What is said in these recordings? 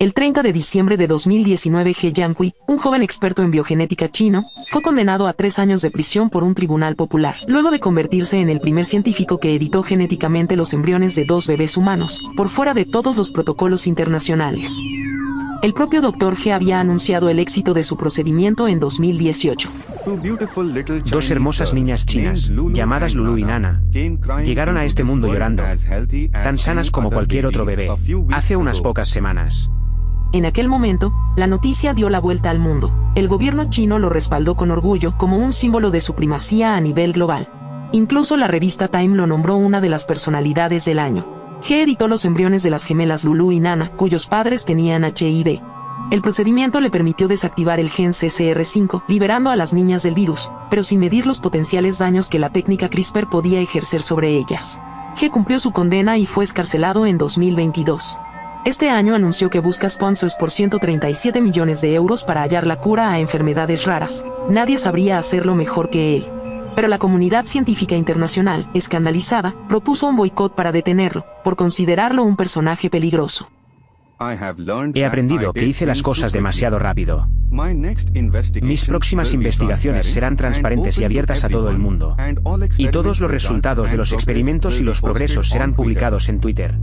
El 30 de diciembre de 2019, He Jiankui, un joven experto en biogenética chino, fue condenado a tres años de prisión por un tribunal popular, luego de convertirse en el primer científico que editó genéticamente los embriones de dos bebés humanos, por fuera de todos los protocolos internacionales. El propio Dr. He había anunciado el éxito de su procedimiento en 2018. Dos hermosas niñas chinas, llamadas Lulu y Nana, llegaron a este mundo llorando, tan sanas como cualquier otro bebé, hace unas pocas semanas. En aquel momento, la noticia dio la vuelta al mundo. El gobierno chino lo respaldó con orgullo como un símbolo de su primacía a nivel global. Incluso la revista Time lo nombró una de las personalidades del año. G editó los embriones de las gemelas Lulu y Nana, cuyos padres tenían HIV. El procedimiento le permitió desactivar el gen CCR5, liberando a las niñas del virus, pero sin medir los potenciales daños que la técnica CRISPR podía ejercer sobre ellas. G cumplió su condena y fue escarcelado en 2022. Este año anunció que busca sponsors por 137 millones de euros para hallar la cura a enfermedades raras. Nadie sabría hacerlo mejor que él pero la comunidad científica internacional, escandalizada, propuso un boicot para detenerlo, por considerarlo un personaje peligroso. He aprendido que hice las cosas demasiado rápido. Mis próximas investigaciones serán transparentes y abiertas a todo el mundo. Y todos los resultados de los experimentos y los progresos serán publicados en Twitter.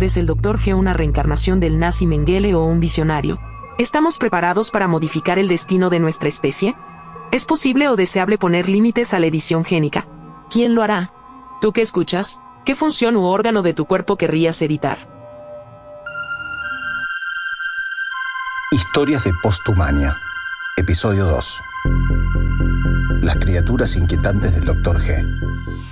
¿Es el Dr. G una reencarnación del nazi Mengele o un visionario? ¿Estamos preparados para modificar el destino de nuestra especie? ¿Es posible o deseable poner límites a la edición génica? ¿Quién lo hará? ¿Tú qué escuchas? ¿Qué función u órgano de tu cuerpo querrías editar? Historias de Postumania. Episodio 2. Las criaturas inquietantes del Dr. G.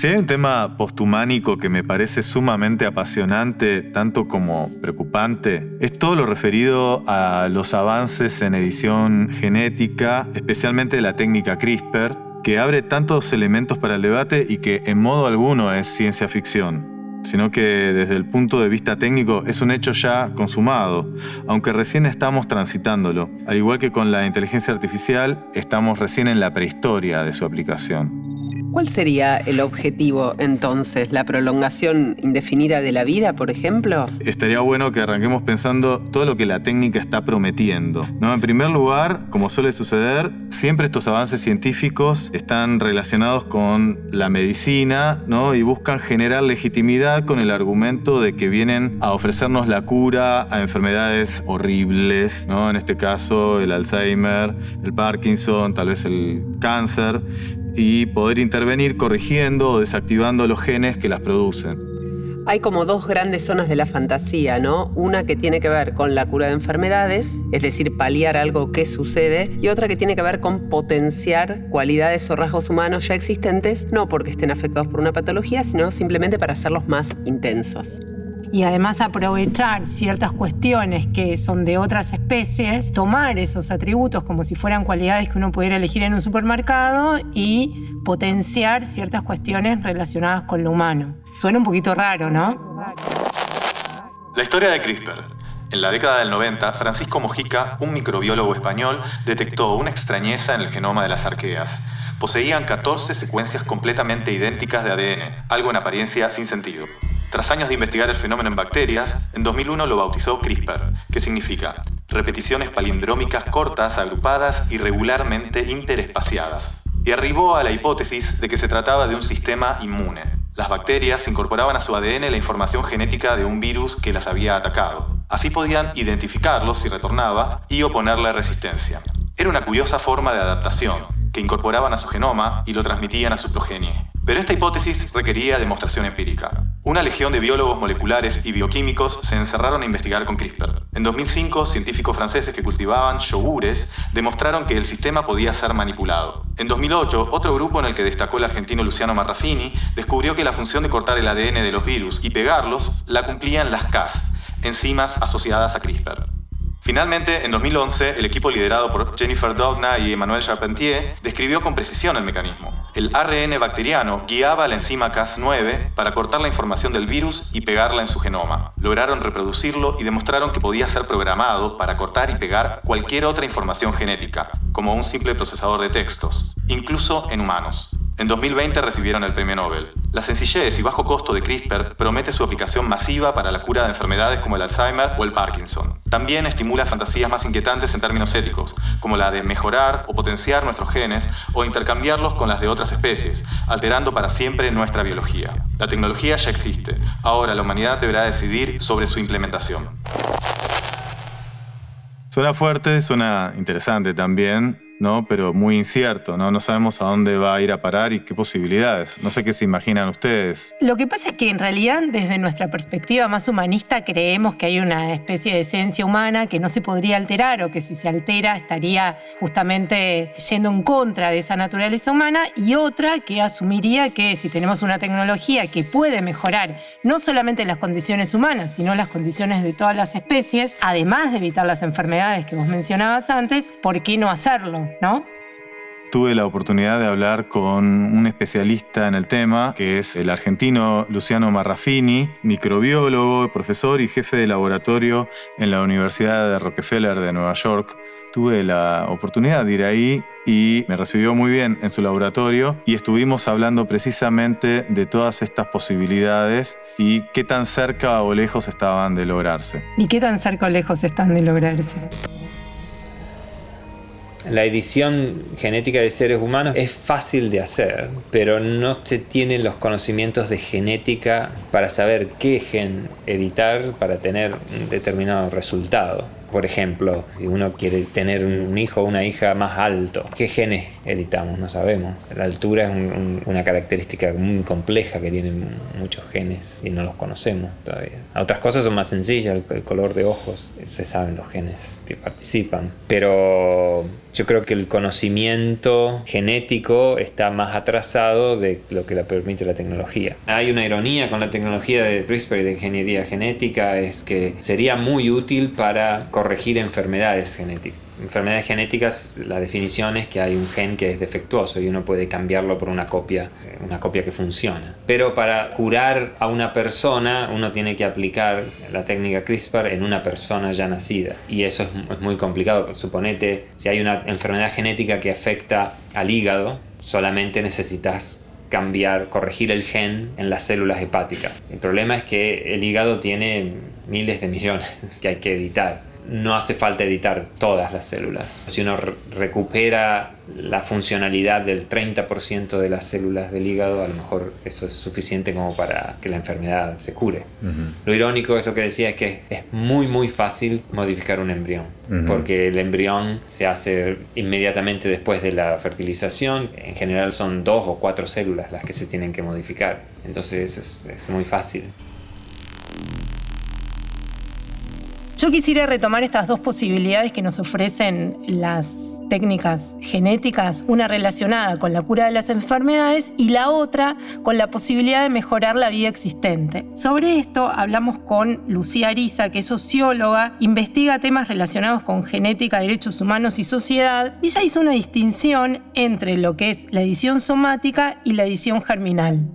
Si hay un tema posthumánico que me parece sumamente apasionante, tanto como preocupante, es todo lo referido a los avances en edición genética, especialmente la técnica CRISPR, que abre tantos elementos para el debate y que en modo alguno es ciencia ficción, sino que desde el punto de vista técnico es un hecho ya consumado, aunque recién estamos transitándolo. Al igual que con la inteligencia artificial, estamos recién en la prehistoria de su aplicación. ¿Cuál sería el objetivo entonces? ¿La prolongación indefinida de la vida, por ejemplo? Estaría bueno que arranquemos pensando todo lo que la técnica está prometiendo. ¿no? En primer lugar, como suele suceder, siempre estos avances científicos están relacionados con la medicina ¿no? y buscan generar legitimidad con el argumento de que vienen a ofrecernos la cura a enfermedades horribles, ¿no? en este caso el Alzheimer, el Parkinson, tal vez el cáncer, y poder intervenir corrigiendo o desactivando los genes que las producen. Hay como dos grandes zonas de la fantasía, ¿no? Una que tiene que ver con la cura de enfermedades, es decir, paliar algo que sucede, y otra que tiene que ver con potenciar cualidades o rasgos humanos ya existentes, no porque estén afectados por una patología, sino simplemente para hacerlos más intensos y además aprovechar ciertas cuestiones que son de otras especies, tomar esos atributos como si fueran cualidades que uno pudiera elegir en un supermercado y potenciar ciertas cuestiones relacionadas con lo humano. Suena un poquito raro, ¿no? La historia de CRISPR. En la década del 90, Francisco Mojica, un microbiólogo español, detectó una extrañeza en el genoma de las arqueas. Poseían 14 secuencias completamente idénticas de ADN, algo en apariencia sin sentido. Tras años de investigar el fenómeno en bacterias, en 2001 lo bautizó CRISPR, que significa repeticiones palindrómicas cortas, agrupadas y regularmente interespaciadas. Y arribó a la hipótesis de que se trataba de un sistema inmune. Las bacterias incorporaban a su ADN la información genética de un virus que las había atacado. Así podían identificarlo si retornaba y oponerle resistencia. Era una curiosa forma de adaptación, que incorporaban a su genoma y lo transmitían a su progenie. Pero esta hipótesis requería demostración empírica. Una legión de biólogos moleculares y bioquímicos se encerraron a investigar con CRISPR. En 2005, científicos franceses que cultivaban yogures demostraron que el sistema podía ser manipulado. En 2008, otro grupo en el que destacó el argentino Luciano Marraffini descubrió que la función de cortar el ADN de los virus y pegarlos la cumplían las Cas, enzimas asociadas a CRISPR. Finalmente, en 2011, el equipo liderado por Jennifer Doudna y Emmanuel Charpentier describió con precisión el mecanismo. El ARN bacteriano guiaba la enzima Cas9 para cortar la información del virus y pegarla en su genoma. Lograron reproducirlo y demostraron que podía ser programado para cortar y pegar cualquier otra información genética, como un simple procesador de textos, incluso en humanos. En 2020 recibieron el premio Nobel. La sencillez y bajo costo de CRISPR promete su aplicación masiva para la cura de enfermedades como el Alzheimer o el Parkinson. También estimula fantasías más inquietantes en términos éticos, como la de mejorar o potenciar nuestros genes o intercambiarlos con las de otras especies, alterando para siempre nuestra biología. La tecnología ya existe, ahora la humanidad deberá decidir sobre su implementación. Suena fuerte, suena interesante también. ¿No? Pero muy incierto, ¿no? No sabemos a dónde va a ir a parar y qué posibilidades. No sé qué se imaginan ustedes. Lo que pasa es que en realidad desde nuestra perspectiva más humanista creemos que hay una especie de esencia humana que no se podría alterar o que si se altera estaría justamente yendo en contra de esa naturaleza humana y otra que asumiría que si tenemos una tecnología que puede mejorar no solamente las condiciones humanas, sino las condiciones de todas las especies, además de evitar las enfermedades que vos mencionabas antes, ¿por qué no hacerlo? ¿No? Tuve la oportunidad de hablar con un especialista en el tema, que es el argentino Luciano Marrafini, microbiólogo, profesor y jefe de laboratorio en la Universidad de Rockefeller de Nueva York. Tuve la oportunidad de ir ahí y me recibió muy bien en su laboratorio y estuvimos hablando precisamente de todas estas posibilidades y qué tan cerca o lejos estaban de lograrse. ¿Y qué tan cerca o lejos están de lograrse? La edición genética de seres humanos es fácil de hacer, pero no se tienen los conocimientos de genética para saber qué gen editar para tener un determinado resultado. Por ejemplo, si uno quiere tener un hijo o una hija más alto, ¿qué genes editamos? No sabemos. La altura es una característica muy compleja que tienen muchos genes y no los conocemos todavía. Otras cosas son más sencillas, el, color de ojos, se saben los genes que participan. Pero yo creo que el conocimiento genético está más atrasado de lo que le permite la tecnología. Hay una ironía con la tecnología de CRISPR y de ingeniería genética, es que sería muy útil para corregir enfermedades genéticas. Enfermedades genéticas, la definición es que hay un gen que es defectuoso y uno puede cambiarlo por una copia, eh, una copia que funciona. Pero para curar a una persona, uno tiene que aplicar la técnica CRISPR en una persona ya nacida. Y eso es, muy complicado. Suponete, si hay una enfermedad genética que afecta al hígado, solamente necesitas cambiar, corregir el gen en las células hepáticas. El problema es que el hígado tiene miles de millones que hay que editar no hace falta editar todas las células. Si uno recupera la funcionalidad del 30% de las células del hígado, a lo mejor eso es suficiente como para que la enfermedad se cure. Lo irónico es lo que decía, es que es muy muy fácil modificar un embrión, porque el embrión se hace inmediatamente después de la fertilización, en general son dos o cuatro células las que se tienen que modificar, entonces es, es muy fácil. Yo quisiera retomar estas dos posibilidades que nos ofrecen las técnicas genéticas, una relacionada con la cura de las enfermedades y la otra con la posibilidad de mejorar la vida existente. Sobre esto hablamos con Lucía Ariza, que es socióloga, investiga temas relacionados con genética, derechos humanos y sociedad, y ella hizo una distinción entre lo que es la edición somática y la edición germinal.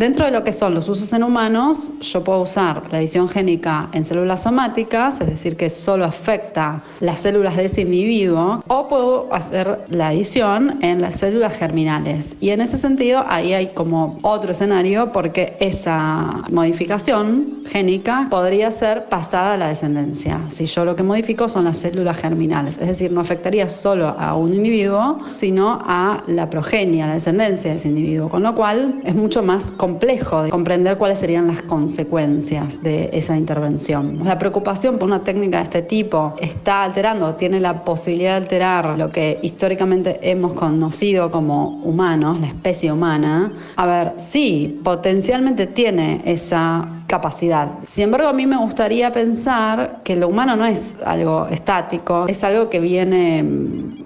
Dentro de lo que son los usos en humanos, yo puedo usar la edición génica en células somáticas, es decir, que solo afecta las células de ese individuo, o puedo hacer la edición en las células germinales. Y en ese sentido, ahí hay como otro escenario porque esa modificación génica podría ser pasada a la descendencia. Si yo lo que modifico son las células germinales, es decir, no afectaría solo a un individuo, sino a la progenia, a la descendencia de ese individuo, con lo cual es mucho más complejo complejo de comprender cuáles serían las consecuencias de esa intervención. La preocupación por una técnica de este tipo está alterando, tiene la posibilidad de alterar lo que históricamente hemos conocido como humanos, la especie humana. A ver, sí, potencialmente tiene esa capacidad. Sin embargo, a mí me gustaría pensar que lo humano no es algo estático, es algo que viene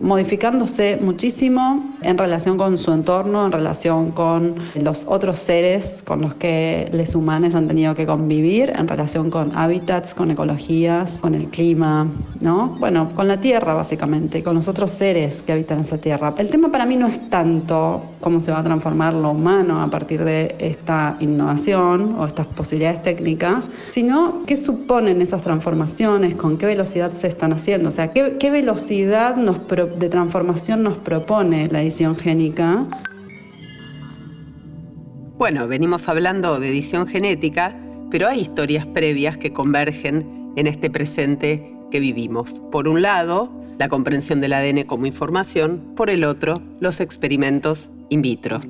modificándose muchísimo en relación con su entorno, en relación con los otros seres con los que los humanos han tenido que convivir, en relación con hábitats, con ecologías, con el clima, ¿no? Bueno, con la tierra básicamente, con los otros seres que habitan esa tierra. El tema para mí no es tanto cómo se va a transformar lo humano a partir de esta innovación o estas posibilidades técnicas, sino qué suponen esas transformaciones, con qué velocidad se están haciendo, o sea, qué, velocidad de transformación nos propone la edición génica. Bueno, venimos hablando de edición genética, pero hay historias previas que convergen en este presente que vivimos. Por un lado, la comprensión del ADN como información, por el otro, los experimentos in vitro.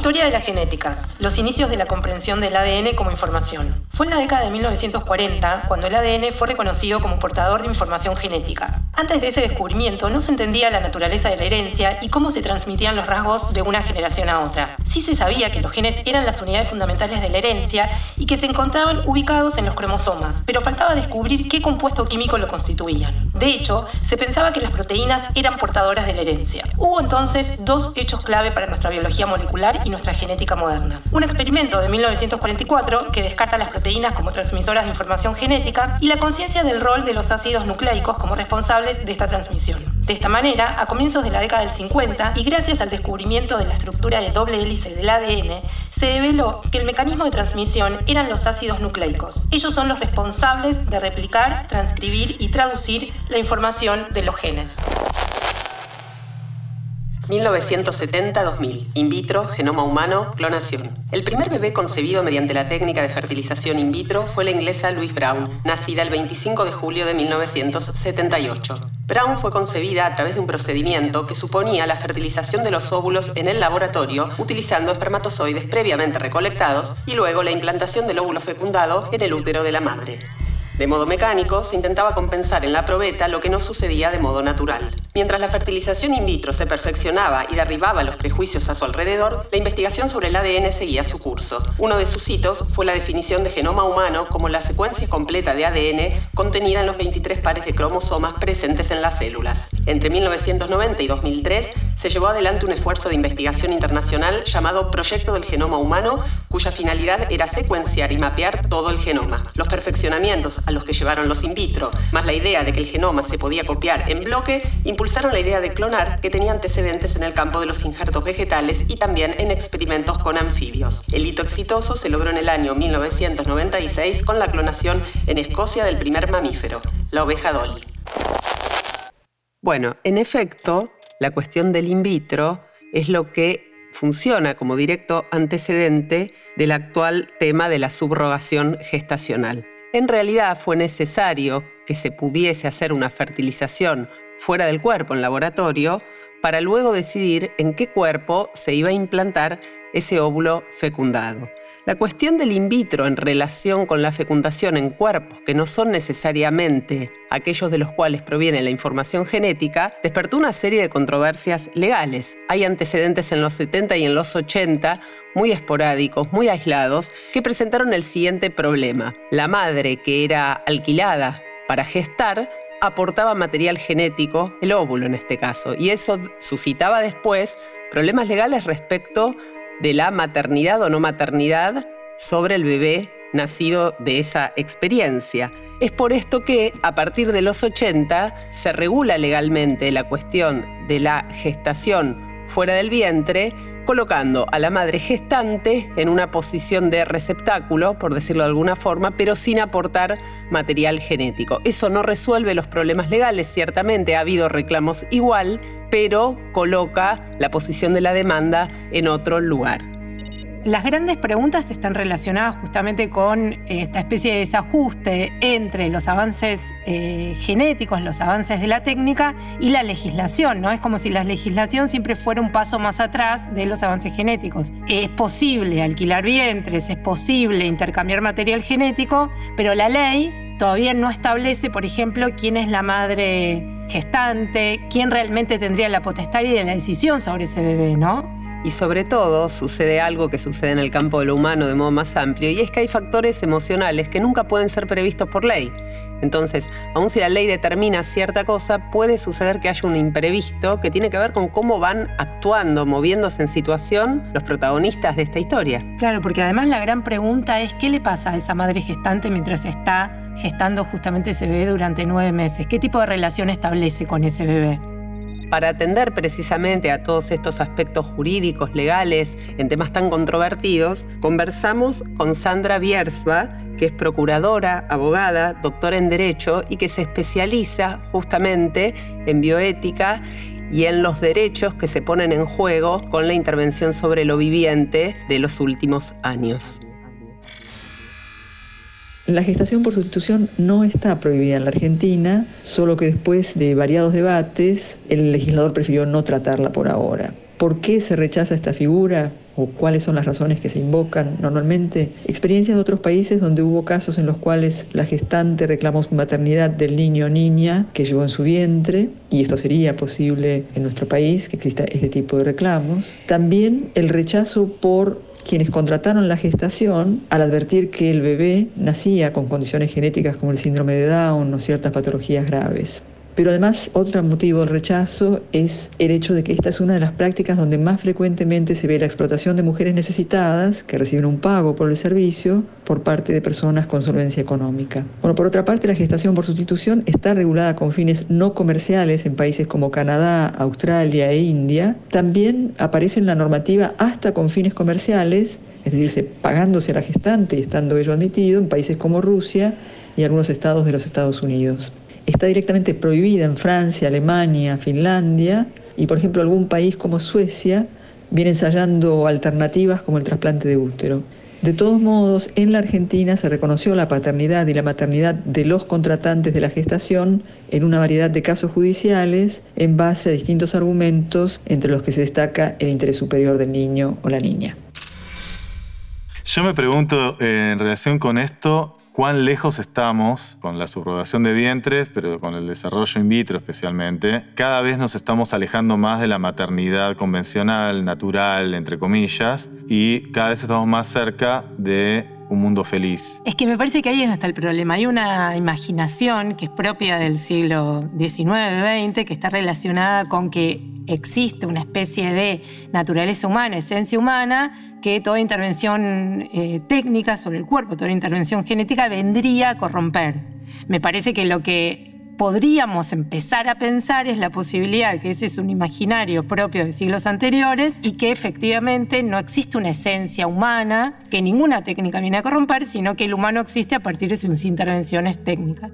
Historia de la genética. Los inicios de la comprensión del ADN como información. Fue en la década de 1940 cuando el ADN fue reconocido como portador de información genética. Antes de ese descubrimiento no se entendía la naturaleza de la herencia y cómo se transmitían los rasgos de una generación a otra. Sí se sabía que los genes eran las unidades fundamentales de la herencia y que se encontraban ubicados en los cromosomas, pero faltaba descubrir qué compuesto químico lo constituían. De hecho, se pensaba que las proteínas eran portadoras de la herencia. Hubo entonces dos hechos clave para nuestra biología molecular y nuestra genética moderna. Un experimento de 1944 que descarta las proteínas como transmisoras de información genética y la conciencia del rol de los ácidos nucleicos como responsables de esta transmisión. De esta manera, a comienzos de la década del 50 y gracias al descubrimiento de la estructura de doble hélice del ADN, se develó que el mecanismo de transmisión eran los ácidos nucleicos. Ellos son los responsables de replicar, transcribir y traducir la información de los genes. 1970-2000. In vitro, genoma humano, clonación. El primer bebé concebido mediante la técnica de fertilización in vitro fue la inglesa Louise Brown, nacida el 25 de julio de 1978. Brown fue concebida a través de un procedimiento que suponía la fertilización de los óvulos en el laboratorio utilizando espermatozoides previamente recolectados y luego la implantación del óvulo fecundado en el útero de la madre. De modo mecánico, se intentaba compensar en la probeta lo que no sucedía de modo natural. Mientras la fertilización in vitro se perfeccionaba y derribaba los prejuicios a su alrededor, la investigación sobre el ADN seguía su curso. Uno de sus hitos fue la definición de genoma humano como la secuencia completa de ADN contenida en los 23 pares de cromosomas presentes en las células. Entre 1990 y 2003 se llevó adelante un esfuerzo de investigación internacional llamado Proyecto del Genoma Humano, cuya finalidad era secuenciar y mapear todo el genoma. Los perfeccionamientos a los que llevaron los in vitro, más la idea de que el genoma se podía copiar en bloque, impulsaron la idea de clonar que tenía antecedentes en el campo de los injertos vegetales y también en experimentos con anfibios. El hito exitoso se logró en el año 1996 con la clonación en Escocia del primer mamífero, la oveja Dolly. Bueno, en efecto, la cuestión del in vitro es lo que funciona como directo antecedente del actual tema de la subrogación gestacional. En realidad fue necesario que se pudiese hacer una fertilización fuera del cuerpo en laboratorio para luego decidir en qué cuerpo se iba a implantar ese óvulo fecundado. La cuestión del in vitro en relación con la fecundación en cuerpos que no son necesariamente aquellos de los cuales proviene la información genética despertó una serie de controversias legales. Hay antecedentes en los 70 y en los 80 muy esporádicos, muy aislados, que presentaron el siguiente problema. La madre que era alquilada para gestar aportaba material genético, el óvulo en este caso, y eso suscitaba después problemas legales respecto de la maternidad o no maternidad sobre el bebé nacido de esa experiencia. Es por esto que a partir de los 80 se regula legalmente la cuestión de la gestación fuera del vientre colocando a la madre gestante en una posición de receptáculo, por decirlo de alguna forma, pero sin aportar material genético. Eso no resuelve los problemas legales, ciertamente ha habido reclamos igual, pero coloca la posición de la demanda en otro lugar. Las grandes preguntas están relacionadas justamente con esta especie de desajuste entre los avances eh, genéticos, los avances de la técnica y la legislación, ¿no? Es como si la legislación siempre fuera un paso más atrás de los avances genéticos. Es posible alquilar vientres, es posible intercambiar material genético, pero la ley todavía no establece, por ejemplo, quién es la madre gestante, quién realmente tendría la potestad y la decisión sobre ese bebé, ¿no? Y sobre todo sucede algo que sucede en el campo de lo humano de modo más amplio, y es que hay factores emocionales que nunca pueden ser previstos por ley. Entonces, aun si la ley determina cierta cosa, puede suceder que haya un imprevisto que tiene que ver con cómo van actuando, moviéndose en situación los protagonistas de esta historia. Claro, porque además la gran pregunta es qué le pasa a esa madre gestante mientras está gestando justamente ese bebé durante nueve meses. ¿Qué tipo de relación establece con ese bebé? Para atender precisamente a todos estos aspectos jurídicos, legales, en temas tan controvertidos, conversamos con Sandra Biersba, que es procuradora, abogada, doctora en Derecho y que se especializa justamente en bioética y en los derechos que se ponen en juego con la intervención sobre lo viviente de los últimos años. La gestación por sustitución no está prohibida en la Argentina, solo que después de variados debates, el legislador prefirió no tratarla por ahora. ¿Por qué se rechaza esta figura? ¿O cuáles son las razones que se invocan normalmente? Experiencias de otros países donde hubo casos en los cuales la gestante reclamó su maternidad del niño o niña que llevó en su vientre, y esto sería posible en nuestro país, que exista este tipo de reclamos. También el rechazo por quienes contrataron la gestación al advertir que el bebé nacía con condiciones genéticas como el síndrome de Down o ciertas patologías graves. Pero además, otro motivo del rechazo es el hecho de que esta es una de las prácticas donde más frecuentemente se ve la explotación de mujeres necesitadas que reciben un pago por el servicio por parte de personas con solvencia económica. Bueno, por otra parte, la gestación por sustitución está regulada con fines no comerciales en países como Canadá, Australia e India. También aparece en la normativa hasta con fines comerciales, es decir, pagándose a la gestante y estando ello admitido en países como Rusia y algunos estados de los Estados Unidos está directamente prohibida en Francia, Alemania, Finlandia y por ejemplo algún país como Suecia viene ensayando alternativas como el trasplante de útero. De todos modos, en la Argentina se reconoció la paternidad y la maternidad de los contratantes de la gestación en una variedad de casos judiciales en base a distintos argumentos entre los que se destaca el interés superior del niño o la niña. Yo me pregunto eh, en relación con esto, cuán lejos estamos con la subrogación de vientres, pero con el desarrollo in vitro especialmente. Cada vez nos estamos alejando más de la maternidad convencional, natural, entre comillas, y cada vez estamos más cerca de un mundo feliz. Es que me parece que ahí es está el problema. Hay una imaginación que es propia del siglo XIX-XX, que está relacionada con que existe una especie de naturaleza humana, esencia humana, que toda intervención eh, técnica sobre el cuerpo, toda intervención genética vendría a corromper. Me parece que lo que podríamos empezar a pensar es la posibilidad que ese es un imaginario propio de siglos anteriores y que efectivamente no existe una esencia humana que ninguna técnica viene a corromper, sino que el humano existe a partir de sus intervenciones técnicas.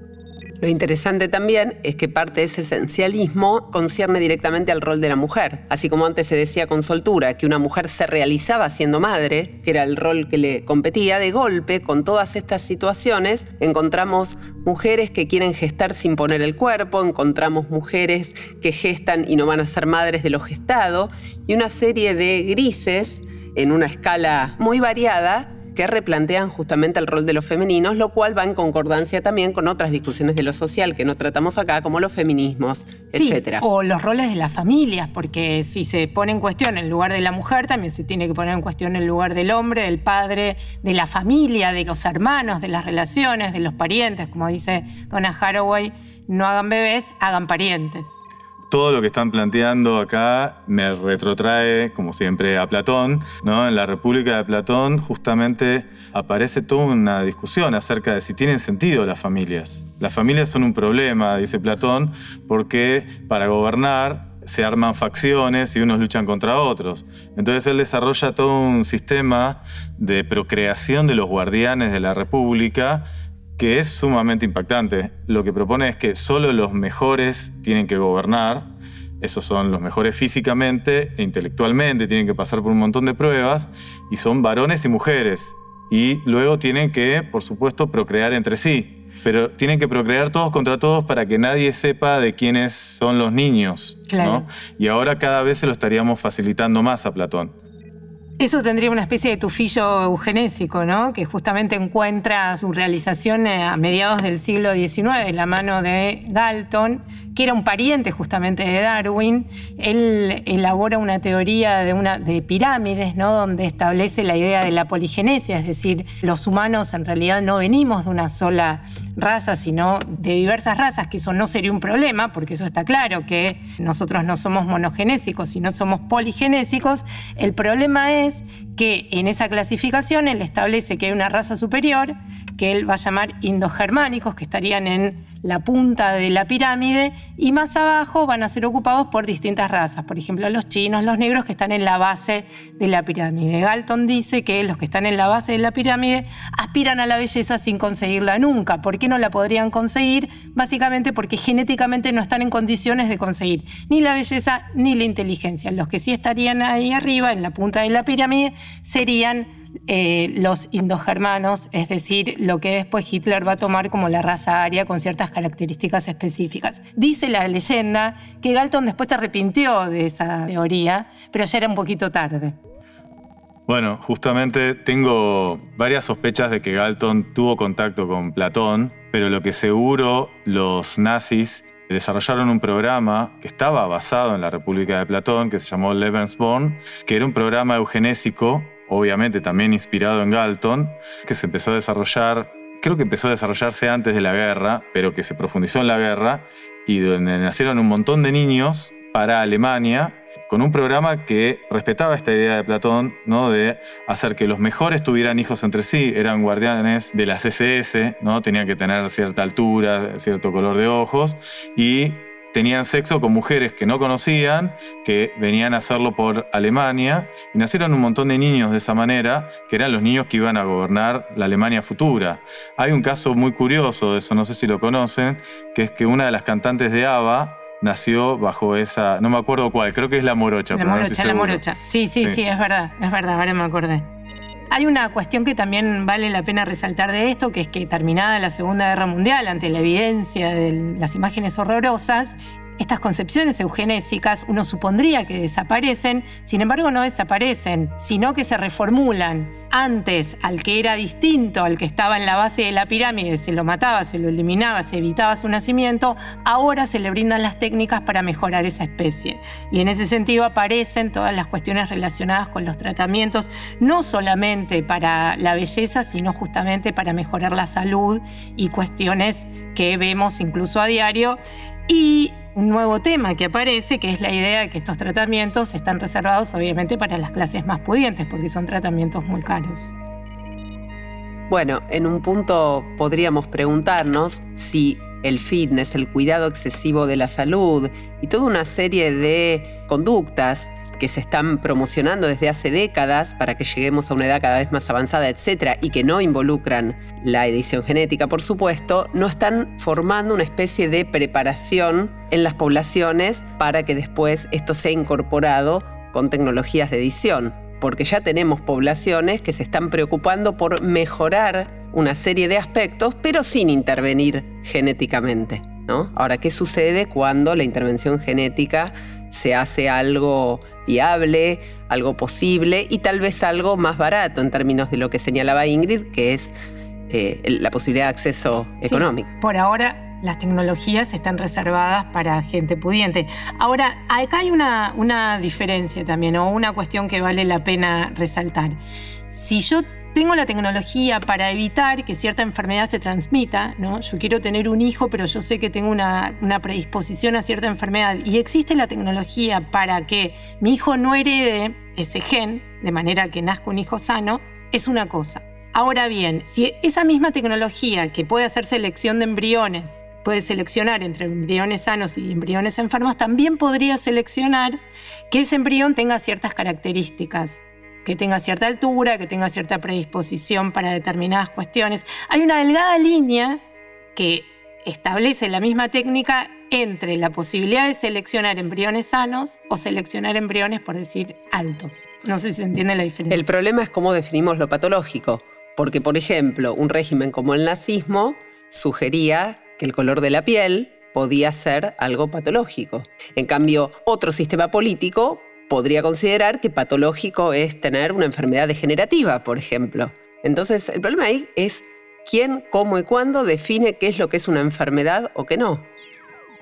Lo interesante también es que parte de ese esencialismo concierne directamente al rol de la mujer. Así como antes se decía con soltura que una mujer se realizaba siendo madre, que era el rol que le competía, de golpe, con todas estas situaciones, encontramos mujeres que quieren gestar sin poner el cuerpo, encontramos mujeres que gestan y no van a ser madres de lo gestado, y una serie de grises en una escala muy variada que replantean justamente el rol de los femeninos, lo cual va en concordancia también con otras discusiones de lo social que no tratamos acá, como los feminismos, sí, etc. O los roles de las familias, porque si se pone en cuestión el lugar de la mujer, también se tiene que poner en cuestión el lugar del hombre, del padre, de la familia, de los hermanos, de las relaciones, de los parientes, como dice Donna Haraway, no hagan bebés, hagan parientes todo lo que están planteando acá me retrotrae, como siempre, a Platón. ¿no? En la República de Platón justamente aparece toda una discusión acerca de si tienen sentido las familias. Las familias son un problema, dice Platón, porque para gobernar se arman facciones y unos luchan contra otros. Entonces él desarrolla todo un sistema de procreación de los guardianes de la República que es sumamente impactante. Lo que propone es que solo los mejores tienen que gobernar, esos son los mejores físicamente e intelectualmente, tienen que pasar por un montón de pruebas, y son varones y mujeres. Y luego tienen que, por supuesto, procrear entre sí. Pero tienen que procrear todos contra todos para que nadie sepa de quiénes son los niños. Y ahora cada vez se lo estaríamos facilitando más a Platón. Eso tendría una especie de tufillo eugenésico, ¿no? Que justamente encuentra su realización eh, a mediados del siglo XIX de la mano de Galton, que era un pariente justamente de Darwin. Él elabora una teoría de, una, de pirámides, ¿no? Donde establece la idea de la poligenesia, es decir, los humanos en realidad no venimos de una sola raza, sino de diversas razas, que eso no sería un problema, porque eso está claro, que nosotros no somos monogenésicos, sino somos poligenésicos. El problema es que en esa clasificación él establece que hay una raza superior, que él va a llamar indogermánicos, que estarían en la punta de la pirámide, y más abajo van a ser ocupados por distintas razas, por ejemplo los chinos, los negros que están en la base de la pirámide. Galton dice que los que están en la base de la pirámide aspiran a la belleza sin conseguirla nunca. ¿Por qué no la podrían conseguir? Básicamente porque genéticamente no están en condiciones de conseguir ni la belleza ni la inteligencia. Los que sí estarían ahí arriba, en la punta de la pirámide, serían eh, los indogermanos, es decir, lo que después Hitler va a tomar como la raza aria con ciertas características específicas. Dice la leyenda que Galton después se arrepintió de esa teoría, pero ya era un poquito tarde. Bueno, justamente tengo varias sospechas de que Galton tuvo contacto con Platón, pero lo que seguro los nazis desarrollaron un programa que estaba basado en la República de Platón, que se llamó Lebensborn, que era un programa eugenésico obviamente también inspirado en Galton, que se empezó a desarrollar, creo que empezó a desarrollarse antes de la guerra, pero que se profundizó en la guerra y donde nacieron un montón de niños para Alemania con un programa que respetaba esta idea de Platón, ¿no? de hacer que los mejores tuvieran hijos entre sí, eran guardianes de las SS, ¿no? tenían que tener cierta altura, cierto color de ojos, y tenían sexo con mujeres que no conocían, que venían a hacerlo por Alemania, y nacieron un montón de niños de esa manera, que eran los niños que iban a gobernar la Alemania futura. Hay un caso muy curioso de eso, no sé si lo conocen, que es que una de las cantantes de ABBA, nació bajo esa, no me acuerdo cuál, creo que es la morocha. La morocha, la morocha. Sí, sí, sí, es verdad, es verdad, ahora me acordé. Hay una cuestión que también vale la pena resaltar de esto, que es que terminada la Segunda Guerra Mundial, ante la evidencia de las imágenes horrorosas, estas concepciones eugenésicas uno supondría que desaparecen, sin embargo no desaparecen, sino que se reformulan. Antes, al que era distinto, al que estaba en la base de la pirámide, se lo mataba, se lo eliminaba, se evitaba su nacimiento, ahora se le brindan las técnicas para mejorar esa especie. Y en ese sentido aparecen todas las cuestiones relacionadas con los tratamientos, no solamente para la belleza, sino justamente para mejorar la salud y cuestiones que vemos incluso a diario. Y un nuevo tema que aparece, que es la idea de que estos tratamientos están reservados obviamente para las clases más pudientes, porque son tratamientos muy caros. Bueno, en un punto podríamos preguntarnos si el fitness, el cuidado excesivo de la salud y toda una serie de conductas que se están promocionando desde hace décadas para que lleguemos a una edad cada vez más avanzada, etcétera, y que no involucran la edición genética, por supuesto, no están formando una especie de preparación en las poblaciones para que después esto sea incorporado con tecnologías de edición, porque ya tenemos poblaciones que se están preocupando por mejorar una serie de aspectos, pero sin intervenir genéticamente. ¿no? Ahora, ¿qué sucede cuando la intervención genética se hace algo viable, algo posible y tal vez algo más barato en términos de lo que señalaba Ingrid, que es eh, la posibilidad de acceso económico. por ahora las tecnologías están reservadas para gente pudiente. Ahora, acá hay una, una diferencia también, o una cuestión que vale la pena resaltar. Si yo tengo la tecnología para evitar que cierta enfermedad se transmita, ¿no? Yo quiero tener un hijo, pero yo sé que tengo una, predisposición a cierta enfermedad y existe la tecnología para que mi hijo no herede ese gen, de manera que nazca un hijo sano, es una cosa. Ahora bien, si esa misma tecnología que puede hacer selección de embriones puede seleccionar entre embriones sanos y embriones enfermos, también podría seleccionar que ese embrión tenga ciertas características que tenga cierta altura, que tenga cierta predisposición para determinadas cuestiones. Hay una delgada línea que establece la misma técnica entre la posibilidad de seleccionar embriones sanos o seleccionar embriones, por decir, altos. No sé si se entiende la diferencia. El problema es cómo definimos lo patológico, porque, por ejemplo, un régimen como el nazismo sugería que el color de la piel podía ser algo patológico. En cambio, otro sistema político podría considerar que patológico es tener una enfermedad degenerativa, por ejemplo. Entonces, el problema ahí es quién, cómo y cuándo define qué es lo que es una enfermedad o qué no.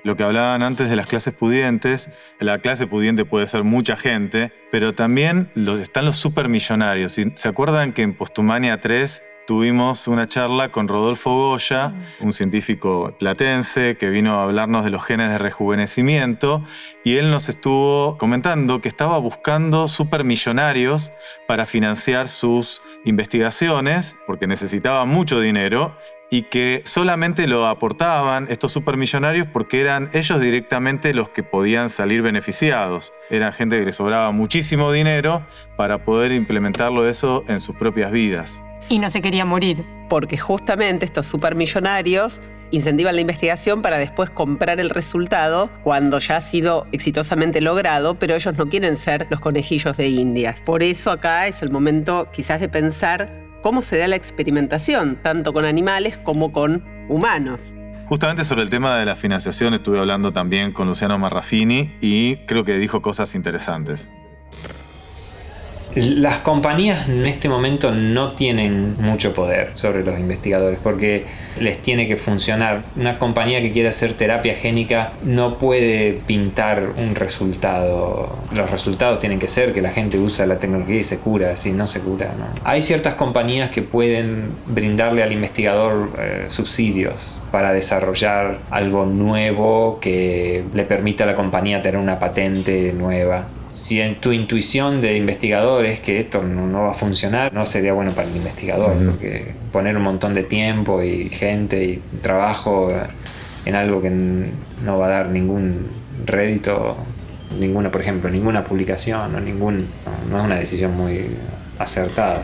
Lo que hablaban antes de las clases pudientes, la clase pudiente puede ser mucha gente, pero también están los supermillonarios. ¿Se acuerdan que en Postumania 3 tuvimos una charla con Rodolfo Goya, un científico platense que vino a hablarnos de los genes de rejuvenecimiento y él nos estuvo comentando que estaba buscando supermillonarios para financiar sus investigaciones porque necesitaba mucho dinero y que solamente lo aportaban estos supermillonarios porque eran ellos directamente los que podían salir beneficiados. Eran gente que les sobraba muchísimo dinero para poder implementarlo eso en sus propias vidas y no se quería morir. Porque justamente estos supermillonarios incentivan la investigación para después comprar el resultado cuando ya ha sido exitosamente logrado, pero ellos no quieren ser los conejillos de Indias. Por eso acá es el momento quizás de pensar cómo se da la experimentación, tanto con animales como con humanos. Justamente sobre el tema de la financiación estuve hablando también con Luciano Marrafini y creo que dijo cosas interesantes. Las compañías en este momento no tienen mucho poder sobre los investigadores porque les tiene que funcionar. Una compañía que quiere hacer terapia génica no puede pintar un resultado. Los resultados tienen que ser que la gente usa la tecnología y se cura, si no se cura. Hay ciertas compañías que pueden brindarle al investigador eh, subsidios para desarrollar algo nuevo que le permita a la compañía tener una patente nueva si en tu intuición de investigador es que esto no, va a funcionar, no sería bueno para el investigador, porque poner un montón de tiempo y gente y trabajo en algo que no va a dar ningún rédito, ninguna, por ejemplo, ninguna publicación o ningún, no, es una decisión muy acertada.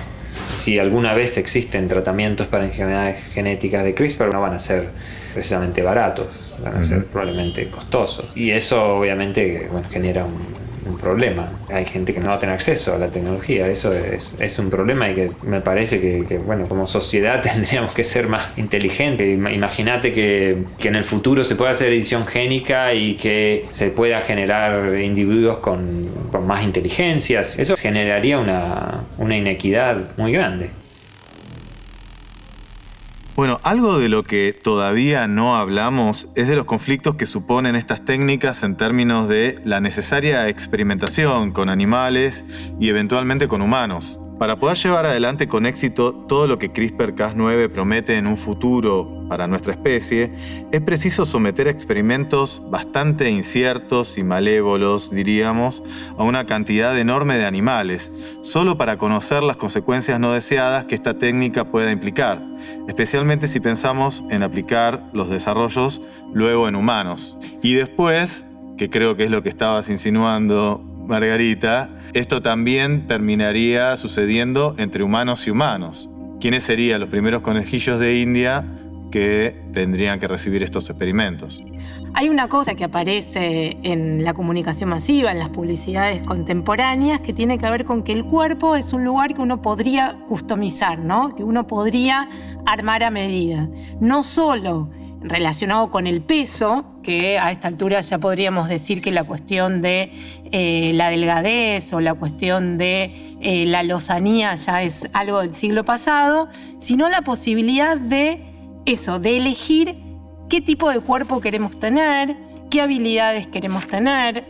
Si alguna vez existen tratamientos para enfermedades genéticas de CRISPR, no van a ser precisamente baratos, van a ser probablemente costosos. Y eso obviamente bueno, genera un, un problema. Hay gente que no va a tener acceso a la tecnología, eso es, es un problema y que me parece que, bueno, como sociedad tendríamos que ser más inteligentes. Imagínate que, que, en el futuro se pueda hacer edición génica y que se pueda generar individuos con, con más inteligencias. Eso generaría una, una inequidad muy grande. Bueno, algo de lo que todavía no hablamos es de los conflictos que suponen estas técnicas en términos de la necesaria experimentación con animales y eventualmente con humanos. Para poder llevar adelante con éxito todo lo que CRISPR-Cas9 promete en un futuro para nuestra especie, es preciso someter experimentos bastante inciertos y malévolos, diríamos, a una cantidad enorme de animales, solo para conocer las consecuencias no deseadas que esta técnica pueda implicar, especialmente si pensamos en aplicar los desarrollos luego en humanos. Y después, que creo que es lo que estabas insinuando, Margarita, esto también terminaría sucediendo entre humanos y humanos. ¿Quiénes serían los primeros conejillos de India que tendrían que recibir estos experimentos? Hay una cosa que aparece en la comunicación masiva, en las publicidades contemporáneas, que tiene que ver con que el cuerpo es un lugar que uno podría customizar, ¿no? que uno podría armar a medida. No solo relacionado con el peso, que a esta altura ya podríamos decir que la cuestión de eh, la delgadez o la cuestión de eh, la lozanía ya es algo del siglo pasado, sino la posibilidad de eso, de elegir qué tipo de cuerpo queremos tener, qué habilidades queremos tener,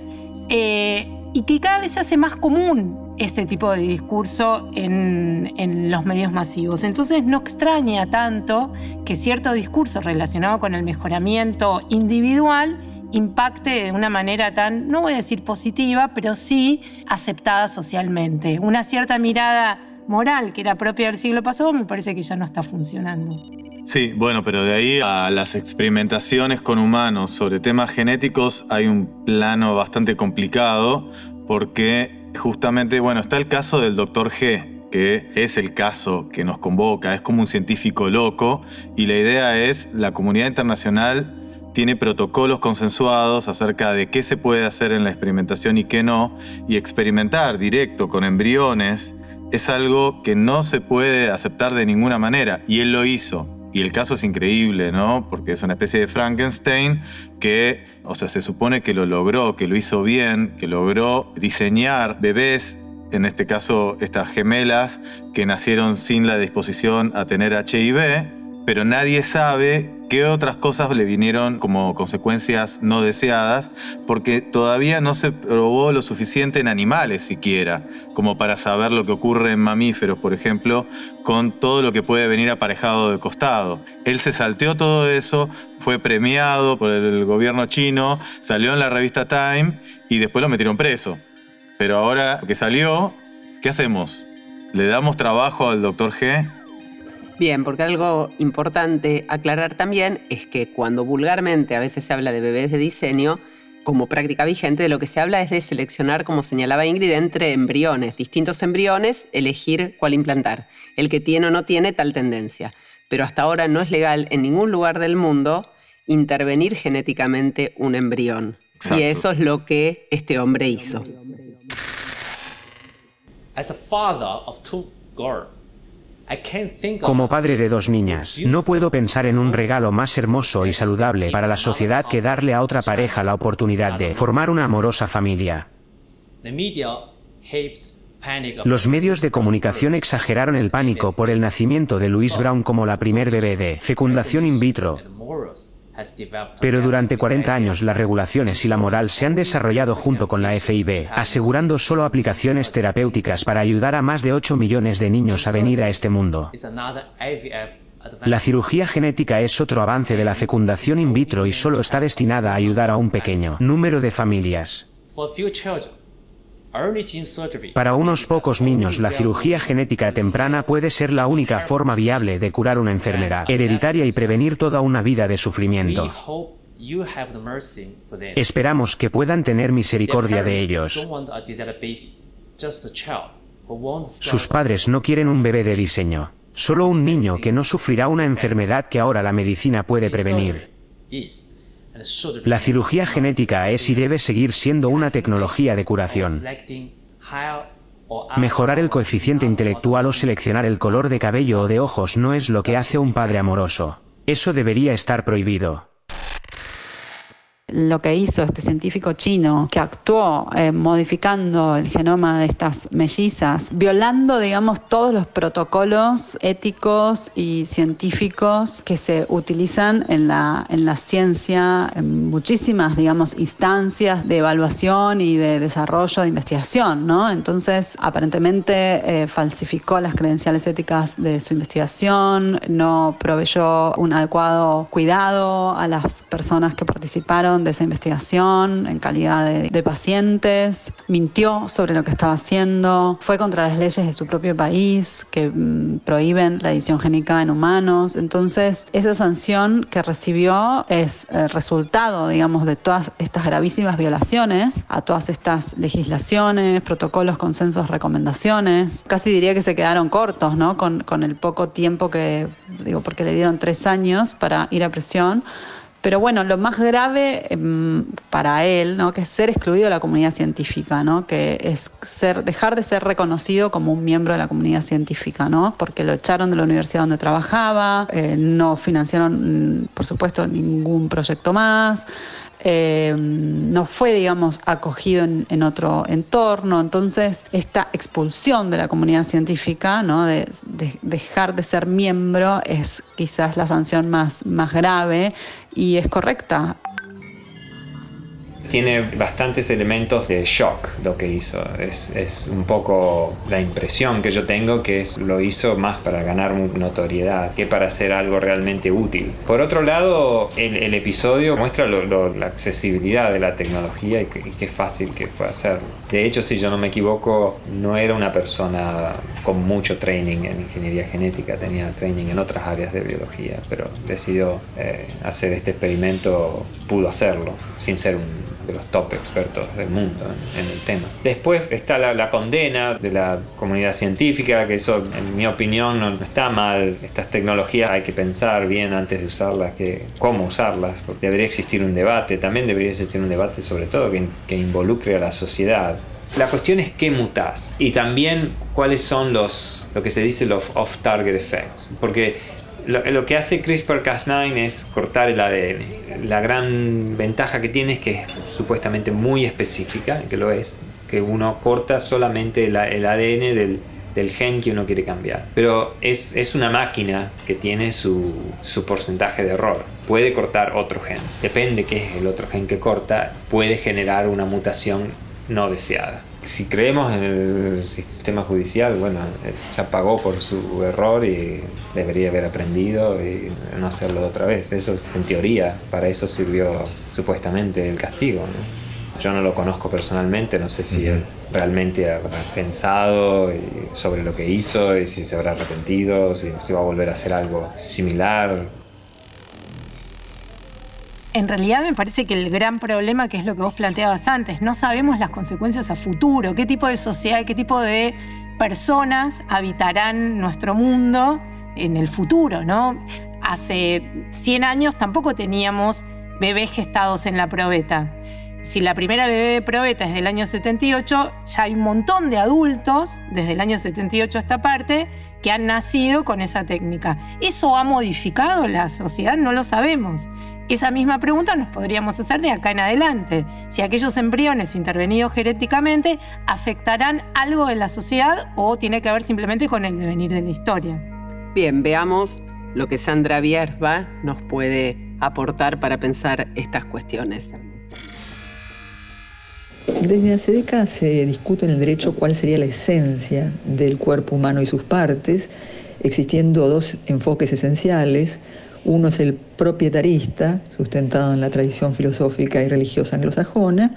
eh, y que cada vez se hace más común este tipo de discurso en, los medios masivos. Entonces no extraña tanto que cierto discurso relacionado con el mejoramiento individual impacte de una manera tan, no voy a decir positiva, pero sí aceptada socialmente. Una cierta mirada moral que era propia del siglo pasado me parece que ya no está funcionando. Sí, bueno, pero de ahí a las experimentaciones con humanos sobre temas genéticos hay un plano bastante complicado porque justamente, bueno, está el caso del doctor G, que es el caso que nos convoca, es como un científico loco y la idea es la comunidad internacional tiene protocolos consensuados acerca de qué se puede hacer en la experimentación y qué no, y experimentar directo con embriones es algo que no se puede aceptar de ninguna manera, y él lo hizo. Y el caso es increíble, ¿no? Porque es una especie de Frankenstein que, o sea, se supone que lo logró, que lo hizo bien, que logró diseñar bebés, en este caso estas gemelas, que nacieron sin la disposición a tener HIV, pero nadie sabe qué otras cosas le vinieron como consecuencias no deseadas, porque todavía no se probó lo suficiente en animales siquiera, como para saber lo que ocurre en mamíferos, por ejemplo, con todo lo que puede venir aparejado de costado. Él se salteó todo eso, fue premiado por el gobierno chino, salió en la revista Time y después lo metieron preso. Pero ahora que salió, ¿qué hacemos? ¿Le damos trabajo al doctor G? Bien, porque algo importante aclarar también es que cuando vulgarmente a veces se habla de bebés de diseño, como práctica vigente, de lo que se habla es de seleccionar, como señalaba Ingrid, entre embriones, distintos embriones, elegir cuál implantar, el que tiene o no tiene tal tendencia. Pero hasta ahora no es legal en ningún lugar del mundo intervenir genéticamente un embrión. Y eso es lo que este hombre hizo. As a father of two girls, como padre de dos niñas, no puedo pensar en un regalo más hermoso y saludable para la sociedad que darle a otra pareja la oportunidad de formar una amorosa familia. Los medios de comunicación exageraron el pánico por el nacimiento de Louise Brown como la primer bebé de fecundación in vitro, pero durante 40 años las regulaciones y la moral se han desarrollado junto con la FIB, asegurando solo aplicaciones terapéuticas para ayudar a más de 8 millones de niños a venir a este mundo. La cirugía genética es otro avance de la fecundación in vitro y solo está destinada a ayudar a un pequeño número de familias. Para unos pocos niños, la cirugía genética temprana puede ser la única forma viable de curar una enfermedad hereditaria y prevenir toda una vida de sufrimiento. Esperamos que puedan tener misericordia de ellos. Sus padres no quieren un bebé de diseño, solo un niño que no sufrirá una enfermedad que ahora la medicina puede prevenir. La cirugía genética es y debe seguir siendo una tecnología de curación. Mejorar el coeficiente intelectual o seleccionar el color de cabello o de ojos no es lo que hace un padre amoroso. Eso debería estar prohibido lo que hizo este científico chino que actuó eh, modificando el genoma de estas mellizas, violando, digamos, todos los protocolos éticos y científicos que se utilizan en la, en la ciencia, en muchísimas, digamos, instancias de evaluación y de desarrollo de investigación, ¿no? Entonces, aparentemente eh, falsificó las credenciales éticas de su investigación, no proveyó un adecuado cuidado a las personas que participaron de esa investigación en calidad de, pacientes, mintió sobre lo que estaba haciendo, fue contra las leyes de su propio país que mm, prohíben la edición génica en humanos. Entonces, esa sanción que recibió es el resultado, digamos, de todas estas gravísimas violaciones a todas estas legislaciones, protocolos, consensos, recomendaciones. Casi diría que se quedaron cortos, ¿no? Con, con el poco tiempo que, digo, porque le dieron tres años para ir a prisión pero bueno, lo más grave em, para él, ¿no? que es ser excluido de la comunidad científica, ¿no? que es ser, dejar de ser reconocido como un miembro de la comunidad científica, ¿no? porque lo echaron de la universidad donde trabajaba, eh, no financiaron, por supuesto, ningún proyecto más. Eh, no fue, digamos, acogido en, otro entorno. Entonces, esta expulsión de la comunidad científica, ¿no? de, dejar de ser miembro, es quizás la sanción más, más grave y es correcta tiene bastantes elementos de shock lo que hizo. Es, es, un poco la impresión que yo tengo que es, lo hizo más para ganar notoriedad que para hacer algo realmente útil. Por otro lado, el, el episodio muestra la accesibilidad de la tecnología y, qué fácil que fue hacerlo. De hecho, si yo no me equivoco, no era una persona con mucho training en ingeniería genética, tenía training en otras áreas de biología, pero decidió eh, hacer este experimento, pudo hacerlo sin ser un de los top expertos del mundo en, el tema. Después está la, condena de la comunidad científica, que eso en mi opinión no está mal. Estas tecnologías hay que pensar bien antes de usarlas, que, cómo usarlas, porque debería existir un debate, también debería existir un debate sobre todo que, que involucre a la sociedad. La cuestión es qué mutas y también cuáles son los, lo que se dice los off-target effects, porque Lo, que hace CRISPR-Cas9 es cortar el ADN. La gran ventaja que tiene es que es supuestamente muy específica, que lo es, que uno corta solamente el ADN del, gen que uno quiere cambiar. Pero es, es una máquina que tiene su, su, porcentaje de error. Puede cortar otro gen. Depende qué es el otro gen que corta, puede generar una mutación no deseada. Si creemos en el sistema judicial, bueno, ya pagó por su error y debería haber aprendido y no hacerlo otra vez. Eso, en teoría, para eso sirvió supuestamente el castigo. Yo no lo conozco personalmente, no sé si él realmente habrá pensado sobre lo que hizo y si se habrá arrepentido, si, si va a volver a hacer algo similar. En realidad me parece que el gran problema, que es lo que vos planteabas antes, no sabemos las consecuencias a futuro, qué tipo de sociedad, qué tipo de personas habitarán nuestro mundo en el futuro, ¿no? Hace 100 años tampoco teníamos bebés gestados en la probeta si la primera bebé de probeta es del año 78, ya hay un montón de adultos, desde el año 78 a esta parte, que han nacido con esa técnica. ¿Eso ha modificado la sociedad? No lo sabemos. Esa misma pregunta nos podríamos hacer de acá en adelante. Si aquellos embriones intervenidos genéticamente afectarán algo de la sociedad o tiene que ver simplemente con el devenir de la historia. Bien, veamos lo que Sandra Vierba nos puede aportar para pensar estas cuestiones. Desde hace décadas se discute en el derecho cuál sería la esencia del cuerpo humano y sus partes, existiendo dos enfoques esenciales. Uno es el propietarista, sustentado en la tradición filosófica y religiosa anglosajona,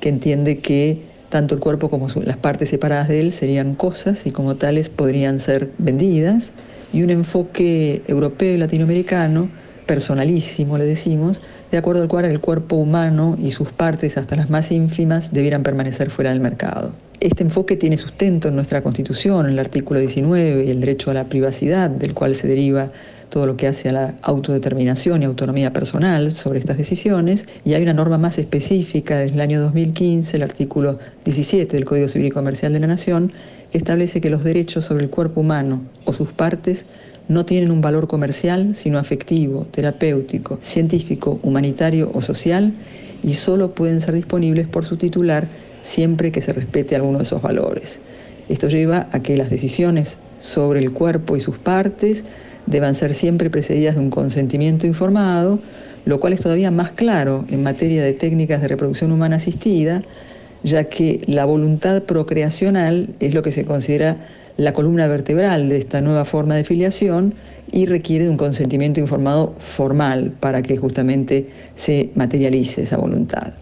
que entiende que tanto el cuerpo como las partes separadas de él serían cosas y como tales podrían ser vendidas. Y un enfoque europeo y latinoamericano, personalísimo le decimos, de acuerdo al cual el cuerpo humano y sus partes, hasta las más ínfimas, debieran permanecer fuera del mercado. Este enfoque tiene sustento en nuestra Constitución, en el artículo 19 y el derecho a la privacidad, del cual se deriva todo lo que hace a la autodeterminación y autonomía personal sobre estas decisiones, y hay una norma más específica desde el año 2015, el artículo 17 del Código Civil y Comercial de la Nación, que establece que los derechos sobre el cuerpo humano o sus partes no tienen un valor comercial, sino afectivo, terapéutico, científico, humanitario o social, y solo pueden ser disponibles por su titular siempre que se respete alguno de esos valores. Esto lleva a que las decisiones sobre el cuerpo y sus partes deban ser siempre precedidas de un consentimiento informado, lo cual es todavía más claro en materia de técnicas de reproducción humana asistida, ya que la voluntad procreacional es lo que se considera la columna vertebral de esta nueva forma de filiación y requiere de un consentimiento informado formal para que justamente se materialice esa voluntad.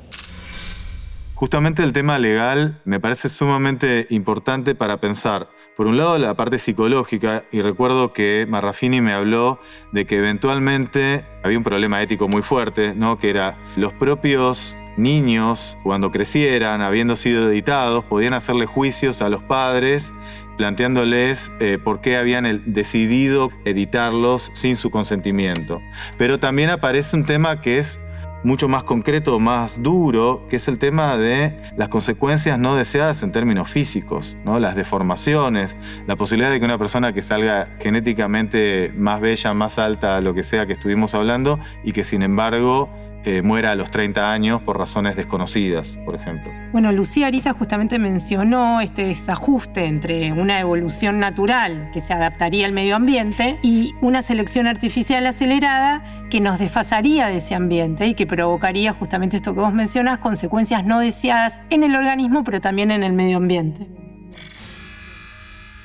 Justamente el tema legal me parece sumamente importante para pensar, por un lado, la parte psicológica, y recuerdo que Marrafini me habló de que eventualmente había un problema ético muy fuerte, ¿no? que era los propios niños, cuando crecieran, habiendo sido editados, podían hacerle juicios a los padres planteándoles eh, por qué habían decidido editarlos sin su consentimiento. Pero también aparece un tema que es mucho más concreto, más duro, que es el tema de las consecuencias no deseadas en términos físicos, ¿no? las deformaciones, la posibilidad de que una persona que salga genéticamente más bella, más alta, lo que sea que estuvimos hablando, y que sin embargo eh, muera a los 30 años por razones desconocidas, por ejemplo. Bueno, Lucía Ariza justamente mencionó este desajuste entre una evolución natural que se adaptaría al medio ambiente y una selección artificial acelerada que nos desfasaría de ese ambiente y que provocaría justamente esto que vos mencionas, consecuencias no deseadas en el organismo, pero también en el medio ambiente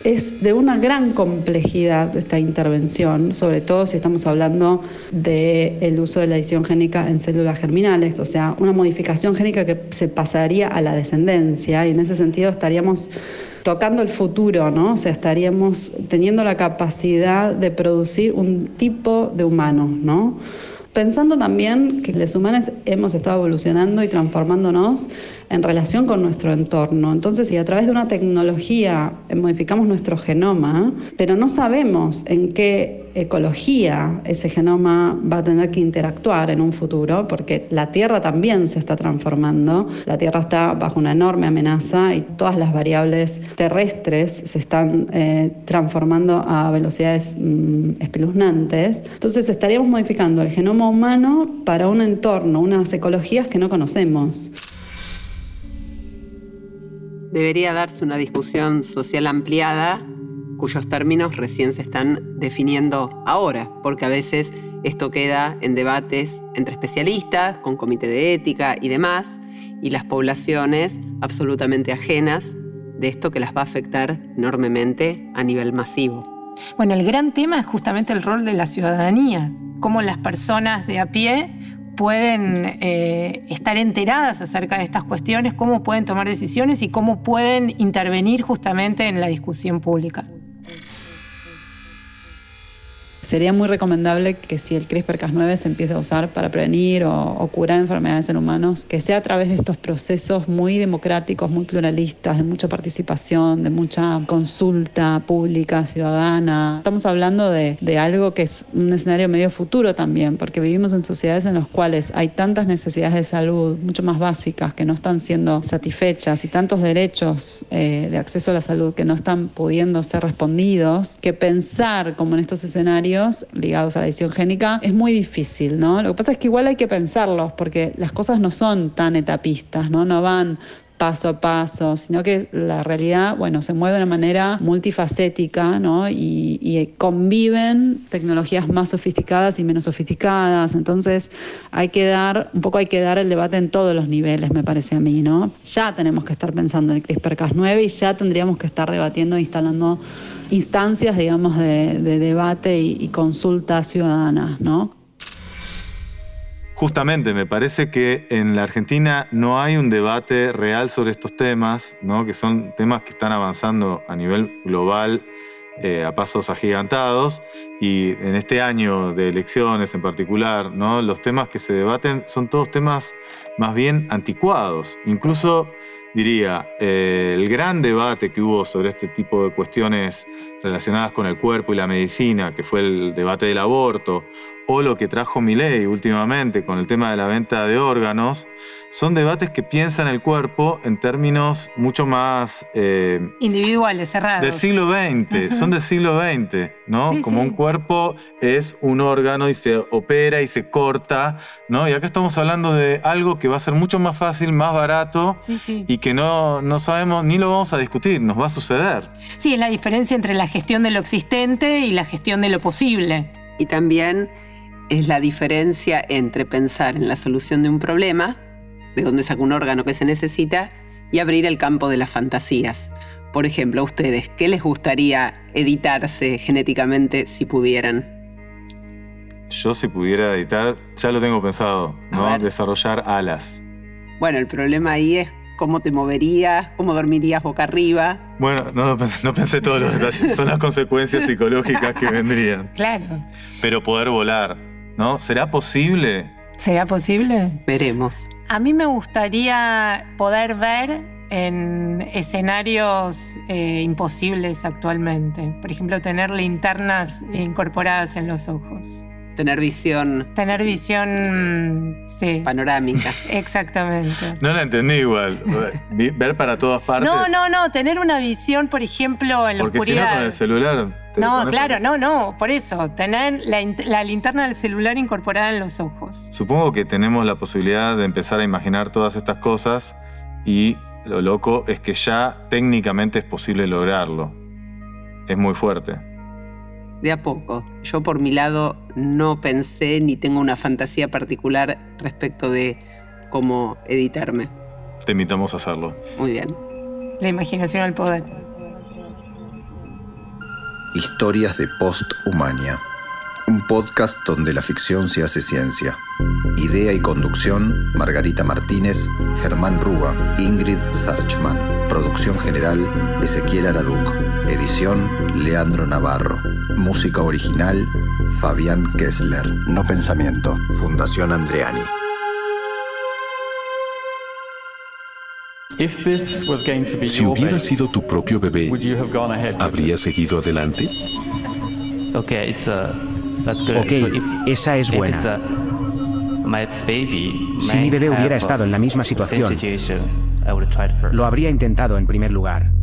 es de una gran complejidad esta intervención, sobre todo si estamos hablando del uso de la edición génica en células germinales, o sea, una modificación génica que se pasaría a la descendencia y en ese sentido estaríamos tocando el futuro, ¿no? O sea, estaríamos teniendo la capacidad de producir un tipo de humano, ¿no? Pensando también que los humanos hemos estado evolucionando y transformándonos en relación con nuestro entorno. Entonces, si a través de una tecnología modificamos nuestro genoma, pero no sabemos en qué ecología ese genoma va a tener que interactuar en un futuro, porque la Tierra también se está transformando. La Tierra está bajo una enorme amenaza y todas las variables terrestres se están eh, transformando a velocidades mm, espeluznantes. Entonces estaríamos modificando el genoma humano para un entorno, unas ecologías que no conocemos debería darse una discusión social ampliada cuyos términos recién se están definiendo ahora, porque a veces esto queda en debates entre especialistas, con comité de ética y demás, y las poblaciones absolutamente ajenas de esto que las va a afectar enormemente a nivel masivo. Bueno, el gran tema es justamente el rol de la ciudadanía, cómo las personas de a pie pueden eh, estar enteradas acerca de estas cuestiones, cómo pueden tomar decisiones y cómo pueden intervenir justamente en la discusión pública. Sería muy recomendable que si el CRISPR-Cas9 se empiece a usar para prevenir o, curar enfermedades en humanos, que sea a través de estos procesos muy democráticos, muy pluralistas, de mucha participación, de mucha consulta pública, ciudadana. Estamos hablando de, de algo que es un escenario medio futuro también, porque vivimos en sociedades en las cuales hay tantas necesidades de salud, mucho más básicas, que no están siendo satisfechas y tantos derechos eh, de acceso a la salud que no están pudiendo ser respondidos, que pensar como en estos escenarios ligados a la edición génica es muy difícil, ¿no? Lo que pasa es que igual hay que pensarlos porque las cosas no son tan etapistas, ¿no? No van paso a paso, sino que la realidad, bueno, se mueve de una manera multifacética, ¿no? Y, conviven tecnologías más sofisticadas y menos sofisticadas. Entonces, hay que dar, un poco hay que dar el debate en todos los niveles, me parece a mí, ¿no? Ya tenemos que estar pensando en el CRISPR-Cas9 y ya tendríamos que estar debatiendo e instalando instancias, digamos, de, debate y, consulta ciudadana, ¿no? Justamente, me parece que en la Argentina no hay un debate real sobre estos temas, ¿no? que son temas que están avanzando a nivel global eh, a pasos agigantados y en este año de elecciones en particular, ¿no? los temas que se debaten son todos temas más bien anticuados. Incluso diría, eh, el gran debate que hubo sobre este tipo de cuestiones relacionadas con el cuerpo y la medicina, que fue el debate del aborto, o lo que trajo Milei últimamente con el tema de la venta de órganos, son debates que piensan el cuerpo en términos mucho más... Eh, Individuales, cerrados. Del siglo XX, son del siglo XX, ¿no? Como un cuerpo es un órgano y se opera y se corta, ¿no? Y acá estamos hablando de algo que va a ser mucho más fácil, más barato y que no, no sabemos ni lo vamos a discutir, nos va a suceder. Sí, es la diferencia entre la gestión de lo existente y la gestión de lo posible. Y también es la diferencia entre pensar en la solución de un problema, de dónde saca un órgano que se necesita, y abrir el campo de las fantasías. Por ejemplo, a ustedes, ¿qué les gustaría editarse genéticamente si pudieran? Yo si pudiera editar, ya lo tengo pensado, ¿no? Desarrollar alas. Bueno, el problema ahí es cómo te moverías, cómo dormirías boca arriba. Bueno, no, no pensé todos los detalles, son las consecuencias psicológicas que vendrían. Claro. Pero poder volar, ¿no? ¿Será posible? ¿Será posible? Veremos. A mí me gustaría poder ver en escenarios eh, imposibles actualmente. Por ejemplo, tener linternas incorporadas en los ojos. Tener visión. Tener visión, sí. Panorámica. Exactamente. No la entendí igual. Ver para todas partes. No, no, no. Tener una visión, por ejemplo, en la Porque oscuridad. Si no, con el celular. No, claro, no, no. Por eso. Tener la, la linterna del celular incorporada en los ojos. Supongo que tenemos la posibilidad de empezar a imaginar todas estas cosas y lo loco es que ya técnicamente es posible lograrlo. Es muy fuerte de a poco. Yo por mi lado no pensé ni tengo una fantasía particular respecto de cómo editarme. Te invitamos a hacerlo. Muy bien. La imaginación al poder. Historias de Post-Humania. Un podcast donde la ficción se hace ciencia. Idea y conducción, Margarita Martínez, Germán Rúa, Ingrid Sarchman. Producción general, Ezequiel Araduc. Edición, Leandro Navarro. Música original, Fabián Kessler. No Pensamiento, Fundación Andreani. Si hubiera sido tu propio bebé, ¿habrías seguido adelante? Ok, esa es buena. Si mi bebé hubiera estado en la misma situación, lo habría intentado en primer lugar.